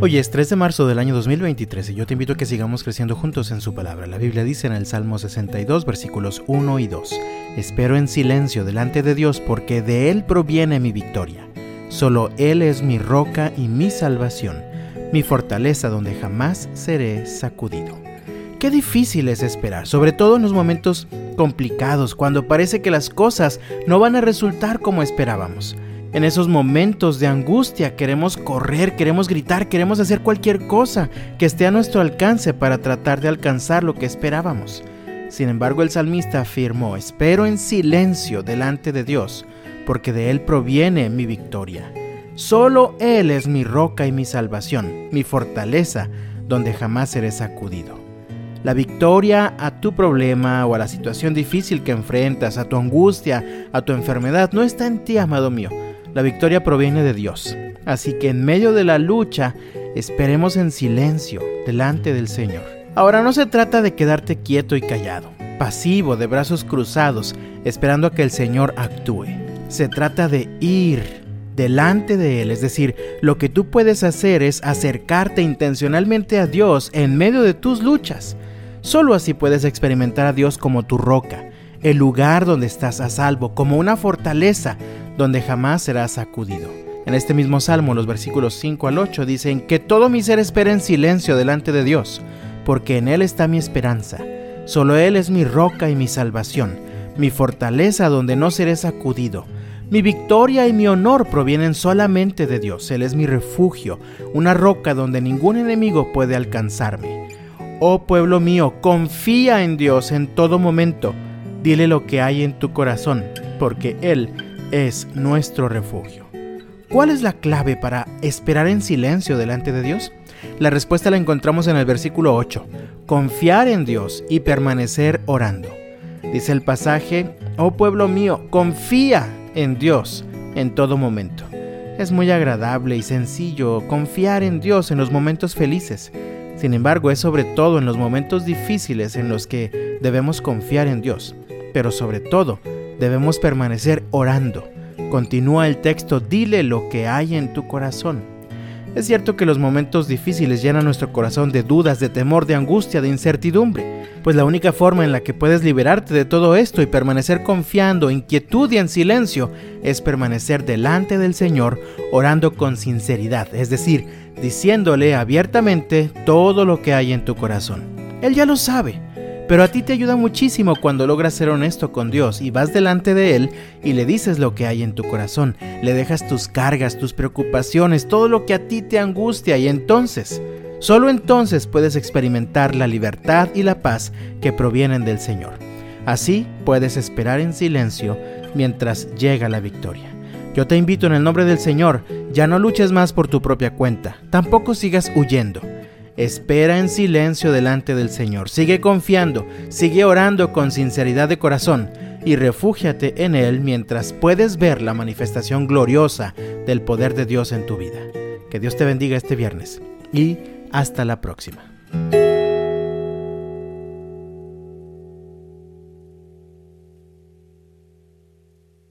Hoy es 3 de marzo del año 2023 y yo te invito a que sigamos creciendo juntos en su palabra. La Biblia dice en el Salmo 62 versículos 1 y 2, Espero en silencio delante de Dios porque de Él proviene mi victoria. Solo Él es mi roca y mi salvación, mi fortaleza donde jamás seré sacudido. Qué difícil es esperar, sobre todo en los momentos complicados, cuando parece que las cosas no van a resultar como esperábamos. En esos momentos de angustia queremos correr, queremos gritar, queremos hacer cualquier cosa que esté a nuestro alcance para tratar de alcanzar lo que esperábamos. Sin embargo, el salmista afirmó, espero en silencio delante de Dios, porque de Él proviene mi victoria. Solo Él es mi roca y mi salvación, mi fortaleza, donde jamás seré sacudido. La victoria a tu problema o a la situación difícil que enfrentas, a tu angustia, a tu enfermedad, no está en ti, amado mío la victoria proviene de Dios. Así que en medio de la lucha, esperemos en silencio delante del Señor. Ahora no se trata de quedarte quieto y callado, pasivo, de brazos cruzados, esperando a que el Señor actúe. Se trata de ir delante de Él, es decir, lo que tú puedes hacer es acercarte intencionalmente a Dios en medio de tus luchas. Solo así puedes experimentar a Dios como tu roca, el lugar donde estás a salvo, como una fortaleza donde jamás serás sacudido. En este mismo salmo, los versículos 5 al 8 dicen que todo mi ser espera en silencio delante de Dios, porque en Él está mi esperanza. Solo Él es mi roca y mi salvación, mi fortaleza donde no seré sacudido. Mi victoria y mi honor provienen solamente de Dios. Él es mi refugio, una roca donde ningún enemigo puede alcanzarme. Oh pueblo mío, confía en Dios en todo momento. Dile lo que hay en tu corazón, porque Él es nuestro refugio. ¿Cuál es la clave para esperar en silencio delante de Dios? La respuesta la encontramos en el versículo 8. Confiar en Dios y permanecer orando. Dice el pasaje, oh pueblo mío, confía en Dios en todo momento. Es muy agradable y sencillo confiar en Dios en los momentos felices. Sin embargo, es sobre todo en los momentos difíciles en los que debemos confiar en Dios. Pero sobre todo, debemos permanecer orando. Continúa el texto, dile lo que hay en tu corazón. Es cierto que los momentos difíciles llenan nuestro corazón de dudas, de temor, de angustia, de incertidumbre, pues la única forma en la que puedes liberarte de todo esto y permanecer confiando, inquietud y en silencio es permanecer delante del Señor orando con sinceridad, es decir, diciéndole abiertamente todo lo que hay en tu corazón. Él ya lo sabe, pero a ti te ayuda muchísimo cuando logras ser honesto con Dios y vas delante de Él y le dices lo que hay en tu corazón, le dejas tus cargas, tus preocupaciones, todo lo que a ti te angustia y entonces, solo entonces puedes experimentar la libertad y la paz que provienen del Señor. Así puedes esperar en silencio mientras llega la victoria. Yo te invito en el nombre del Señor, ya no luches más por tu propia cuenta, tampoco sigas huyendo. Espera en silencio delante del Señor. Sigue confiando, sigue orando con sinceridad de corazón y refúgiate en Él mientras puedes ver la manifestación gloriosa del poder de Dios en tu vida. Que Dios te bendiga este viernes y hasta la próxima.